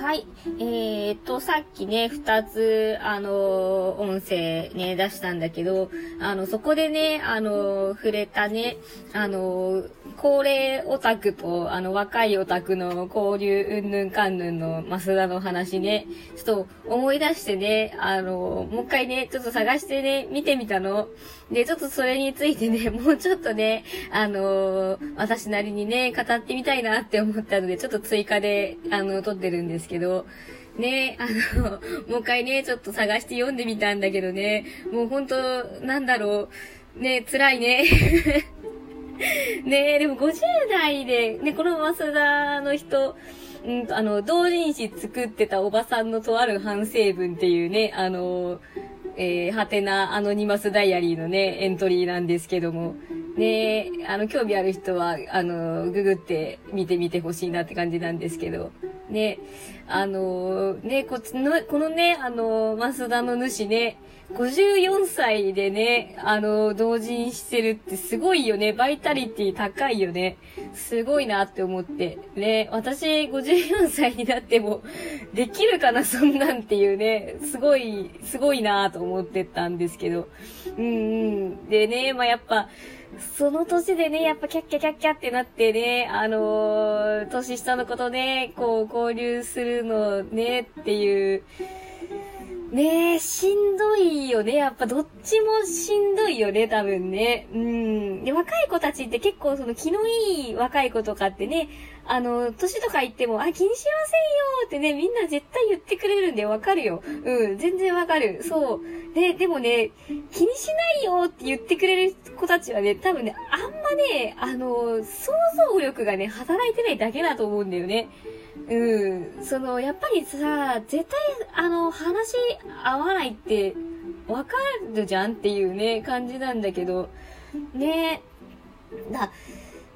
はい。えー、っと、さっきね、二つ、あの、音声ね、出したんだけど、あの、そこでね、あの、触れたね、あの、高齢オタクと、あの、若いオタクの交流、うんぬんかんぬんの増田の話ね、ちょっと思い出してね、あの、もう一回ね、ちょっと探してね、見てみたの。で、ちょっとそれについてね、もうちょっとね、あの、私なりにね、語ってみたいなって思ったので、ちょっと追加で、あの、撮ってるんですけど、ね、あの、もう一回ね、ちょっと探して読んでみたんだけどね、もうほんと、なんだろう、ね、辛いね。ねえ、でも50代で、ね、この増田の人、うん、あの、同人誌作ってたおばさんのとある反省文っていうね、あの、えー、はてなアノニマスダイアリーのね、エントリーなんですけども、ねあの、興味ある人は、あの、ググって見てみてほしいなって感じなんですけど、ね、あの、ね、こっちの、このね、あの、増田の主ね、54歳でね、あの、同人してるってすごいよね。バイタリティ高いよね。すごいなって思って。ね、私54歳になっても、できるかな、そんなんっていうね、すごい、すごいなと思ってたんですけど。うんうん。でね、まあ、やっぱ、その年でね、やっぱキャッキャキャッキャってなってね、あのー、年下の子とね、こう交流するのねっていう、ねえ、しんどいよね。やっぱどっちもしんどいよね、多分ね。うん。で、若い子たちって結構その気のいい若い子とかってね、あの、年とか言っても、あ、気にしませんよってね、みんな絶対言ってくれるんでわかるよ。うん、全然わかる。そう。で、でもね、気にしないよって言ってくれる子たちはね、多分ね、あんまね、あの、想像力がね、働いてないだけだと思うんだよね。うん。その、やっぱりさ、絶対、あの、話合わないって、わかるじゃんっていうね、感じなんだけど、ねだ、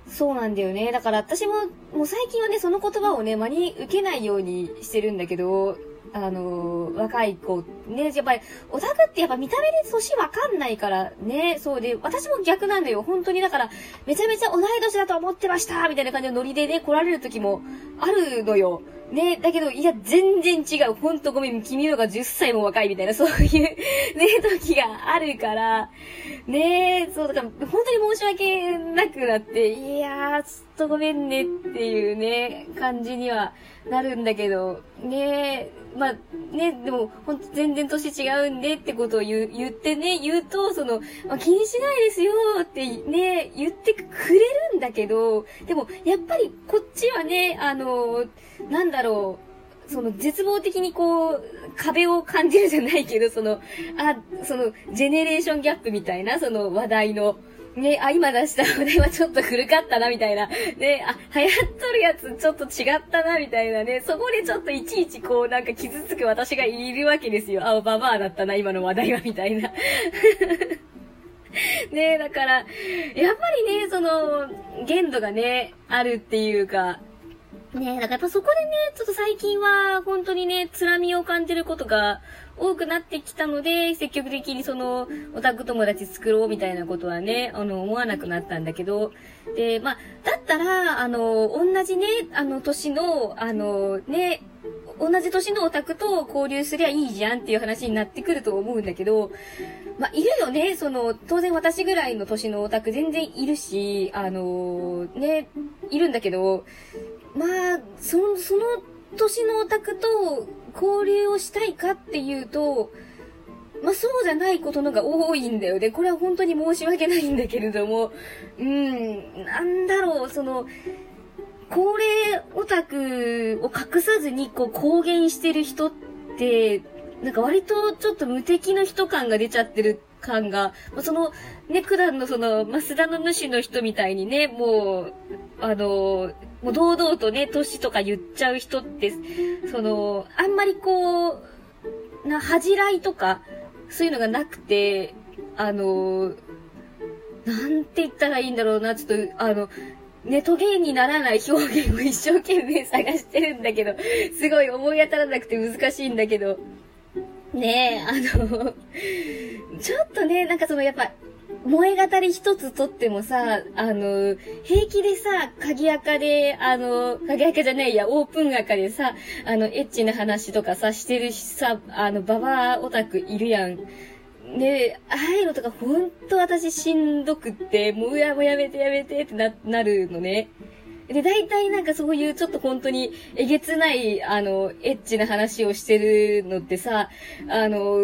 そうなんだよね。だから私も、もう最近はね、その言葉をね、真に受けないようにしてるんだけど、あのー、若い子、ね、やっぱり、オタクってやっぱ見た目で年わかんないからね、そうで、私も逆なんだよ。本当にだから、めちゃめちゃ同い年だと思ってましたみたいな感じのノリでね、来られる時もあるのよ。ねえ、だけど、いや、全然違う。ほんとごめん、君のが10歳も若いみたいな、そういうね、時があるから、ね、そう、だから、本当に申し訳なくなって、いやー、ちょっとごめんねっていうね、感じにはなるんだけど、ね、まあ、ね、でも、ほんと全然年違うんでってことを言う、言ってね、言うと、その、まあ、気にしないですよってね、言ってくれるんだけど、でも、やっぱりこっちはね、あの、なんだろう、その絶望的にこう、壁を感じるじゃないけど、その、あ、その、ジェネレーションギャップみたいな、その話題の、ね、あ、今出した話題はちょっと古かったな、みたいな。ね、あ、流行っとるやつちょっと違ったな、みたいなね。そこでちょっといちいちこう、なんか傷つく私がいるわけですよ。あ、ババアだったな、今の話題は、みたいな。ねだから、やっぱりね、その、限度がね、あるっていうか、ねだからやっぱそこでね、ちょっと最近は、本当にね、つらみを感じることが多くなってきたので、積極的にその、オタク友達作ろうみたいなことはね、あの、思わなくなったんだけど、で、まあ、だったら、あの、同じね、あの、年の、あの、ね、同じ年のオタクと交流すりゃいいじゃんっていう話になってくると思うんだけど、まあ、いるよね。その、当然私ぐらいの年のオタク全然いるし、あの、ね、いるんだけど、まあ、その、その年のオタクと交流をしたいかっていうと、まあ、そうじゃないことのが多いんだよね。これは本当に申し訳ないんだけれども、うん、なんだろう、その、高齢オタクを隠さずにこう公言してる人って、なんか割とちょっと無敵の人感が出ちゃってる感が、その、ね、普段のその、増田の主の人みたいにね、もう、あの、もう堂々とね、年とか言っちゃう人って、その、あんまりこう、な、恥じらいとか、そういうのがなくて、あの、なんて言ったらいいんだろうな、ちょっと、あの、ネトゲにならない表現を一生懸命探してるんだけど、すごい思い当たらなくて難しいんだけど、ねえ、あの、ちょっとね、なんかそのやっぱ、萌え語り一つとってもさ、あの、平気でさ、鍵垢で、あの、鍵垢じゃないや、オープン垢でさ、あの、エッチな話とかさ、してるしさ、あの、ババアオタクいるやん。で、ああいうのとかほんと私しんどくって、もうやもうやめてやめてってな、なるのね。で、大体なんかそういうちょっと本当にえげつない、あの、エッチな話をしてるのってさ、あの、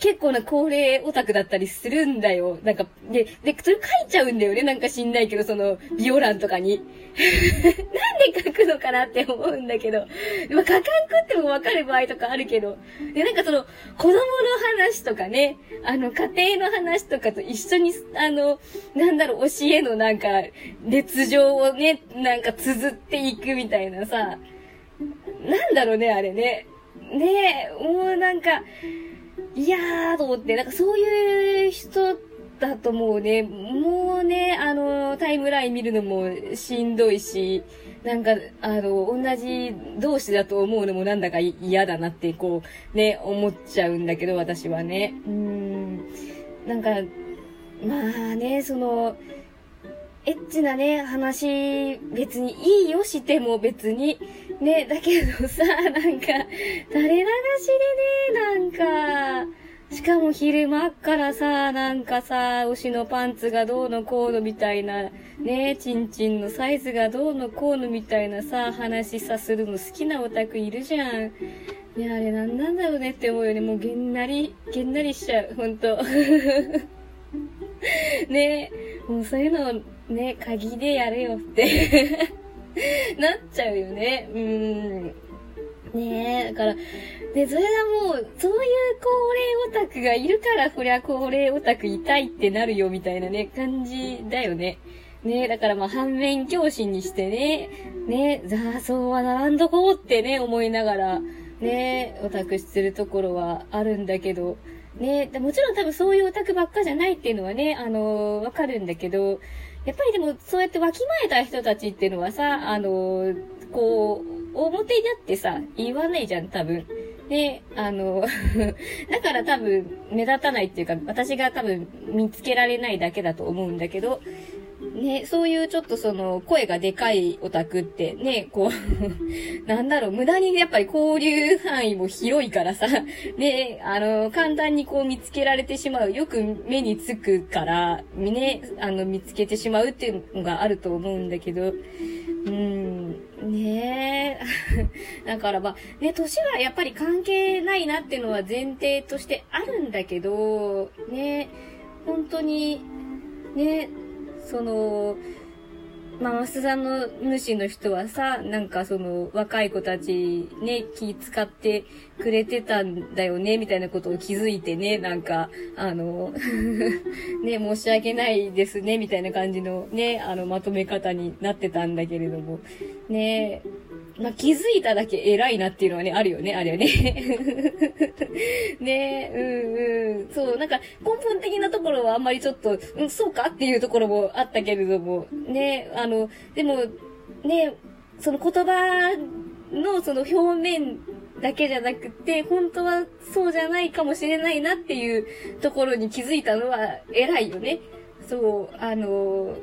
結構な高齢オタクだったりするんだよ。なんか、で、で、それ書いちゃうんだよね。なんか知んないけど、その、ビオランとかに。なんで書くのかなって思うんだけど。まあ、書かんくってもわかる場合とかあるけど。で、なんかその、子供の話とかね、あの、家庭の話とかと一緒に、あの、なんだろう、教えのなんか、列情をね、なんか綴っていくみたいなさ、なんだろうね、あれね。ねえ、もうなんか、いやーと思って、なんかそういう人だと思うね、もうね、あの、タイムライン見るのもしんどいし、なんか、あの、同じ同士だと思うのもなんだか嫌だなって、こう、ね、思っちゃうんだけど、私はね。うん。なんか、まあね、その、エッチなね、話、別にいいよしても別に。ね、だけどさ、なんか、垂れ流しでね、なんか、しかも昼間からさ、なんかさ、推しのパンツがどうのこうのみたいな、ね、ちんちんのサイズがどうのこうのみたいなさ、話さするの好きなオタクいるじゃん。ね、あれなんなんだろうねって思うよね。もうげんなり、げんなりしちゃう、ほんと。ねもうそういうのね、鍵でやれよって なっちゃうよね。うん。ねえ、だから、で、それがもう、そういう高齢オタクがいるから、こりゃ高齢オタクいたいってなるよ、みたいなね、感じだよね。ねえだからまあ反面教師にしてね、ねえ雑草は並んどこうってね、思いながら、ねえオタクしてるところはあるんだけど、ねえもちろん多分そういうオタクばっかじゃないっていうのはね、あのー、わかるんだけど、やっぱりでも、そうやってわきまえた人たちっていうのはさ、あの、こう、表になってさ、言わないじゃん、多分。で、あの、だから多分目立たないっていうか、私が多分見つけられないだけだと思うんだけど、ね、そういうちょっとその声がでかいオタクってね、こう なんだろう、無駄にやっぱり交流範囲も広いからさ、ね、あの、簡単にこう見つけられてしまう、よく目につくから、ね、あの、見つけてしまうっていうのがあると思うんだけど、うん、ねえ。だからまあ、ね、年はやっぱり関係ないなっていうのは前提としてあるんだけど、ね、本当に、ね、その、まあ、マスさんの主の人はさ、なんかその若い子たちね、気使ってくれてたんだよね、みたいなことを気づいてね、なんか、あの ね、申し訳ないですね、みたいな感じのね、あの、まとめ方になってたんだけれども、ね、まあ、気づいただけ偉いなっていうのはね、あるよね、あれよね。ねうんうん。そう、なんか根本的なところはあんまりちょっと、うん、そうかっていうところもあったけれども、ね、ああの、でも、ね、その言葉のその表面だけじゃなくて、本当はそうじゃないかもしれないなっていうところに気づいたのは偉いよね。そう、あの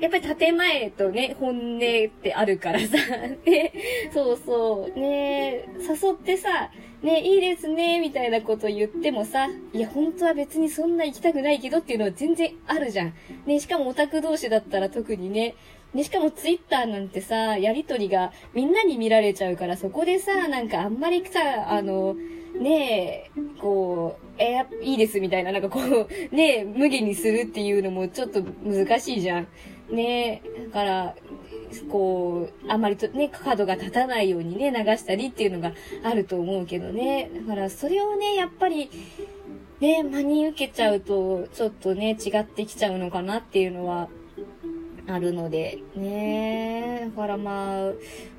やっぱり建前とね、本音ってあるからさ、ね、そうそう、ね、誘ってさ、ね、いいですね、みたいなこと言ってもさ、いや、本当は別にそんな行きたくないけどっていうのは全然あるじゃん。ね、しかもオタク同士だったら特にね、ね、しかもツイッターなんてさ、やりとりがみんなに見られちゃうから、そこでさ、なんかあんまりさ、あの、ねえ、こう、えー、いいですみたいな、なんかこう、ねえ、無限にするっていうのもちょっと難しいじゃん。ねだから、こう、あんまりとね、角が立たないようにね、流したりっていうのがあると思うけどね。だから、それをね、やっぱり、ね、真に受けちゃうと、ちょっとね、違ってきちゃうのかなっていうのは、あるので、ね。だからまあ、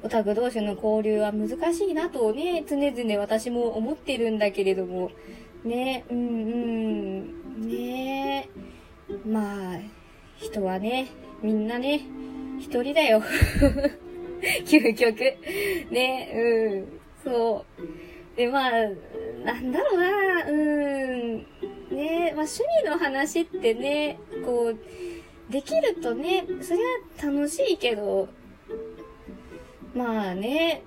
オタク同士の交流は難しいなとね、常々私も思ってるんだけれども、ね。うんうん、ね。まあ、人はね、みんなね、一人だよ。究極。ね、うん、そう。で、まあ、なんだろうな、うん、ね、まあ趣味の話ってね、こう、できるとね、そりゃ楽しいけど、まあね、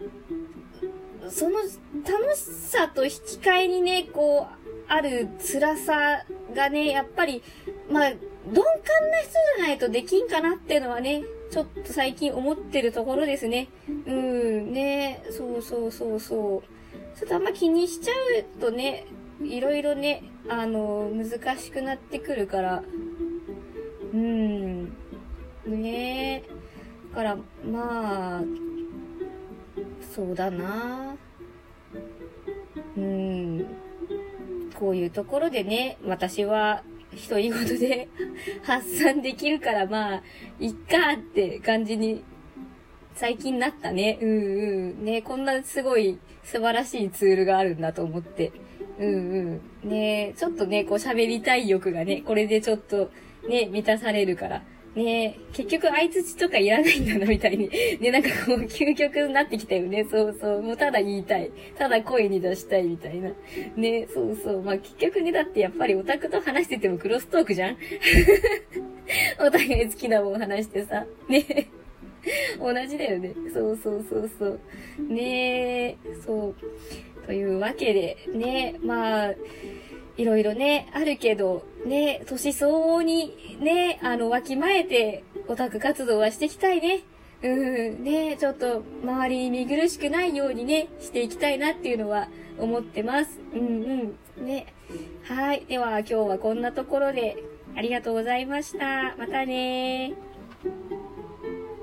その楽しさと引き換えにね、こう、ある辛さがね、やっぱり、まあ、鈍感な人じゃないとできんかなっていうのはね、ちょっと最近思ってるところですね。うん、ね、そうそうそうそう。ちょっとあんま気にしちゃうとね、いろいろね、あの、難しくなってくるから、うん、ねだから、まあ、そうだなうん。こういうところでね、私は独り言で発散できるからまあ、いっかって感じに最近なったね。うんうん。ね、こんなすごい素晴らしいツールがあるんだと思って。うんうん。ね、ちょっとね、こう喋りたい欲がね、これでちょっとね、満たされるから。ね結局相槌とかいらないんだな、みたいに。ね、なんかこう、究極になってきたよね。そうそう。もうただ言いたい。ただ声に出したい、みたいな。ね、そうそう。まあ結局ね、だってやっぱりオタクと話しててもクロストークじゃん お互い好きなもん話してさ。ね。同じだよね。そうそうそうそう。ねえそう。というわけで、ね、まあ、いろいろね、あるけど、ね、年相応にね、あの、わきまえて、オタク活動はしていきたいね。うん、ね、ちょっと、周りに見苦しくないようにね、していきたいなっていうのは思ってます。うんうん。ね。はい。では、今日はこんなところで、ありがとうございました。またね。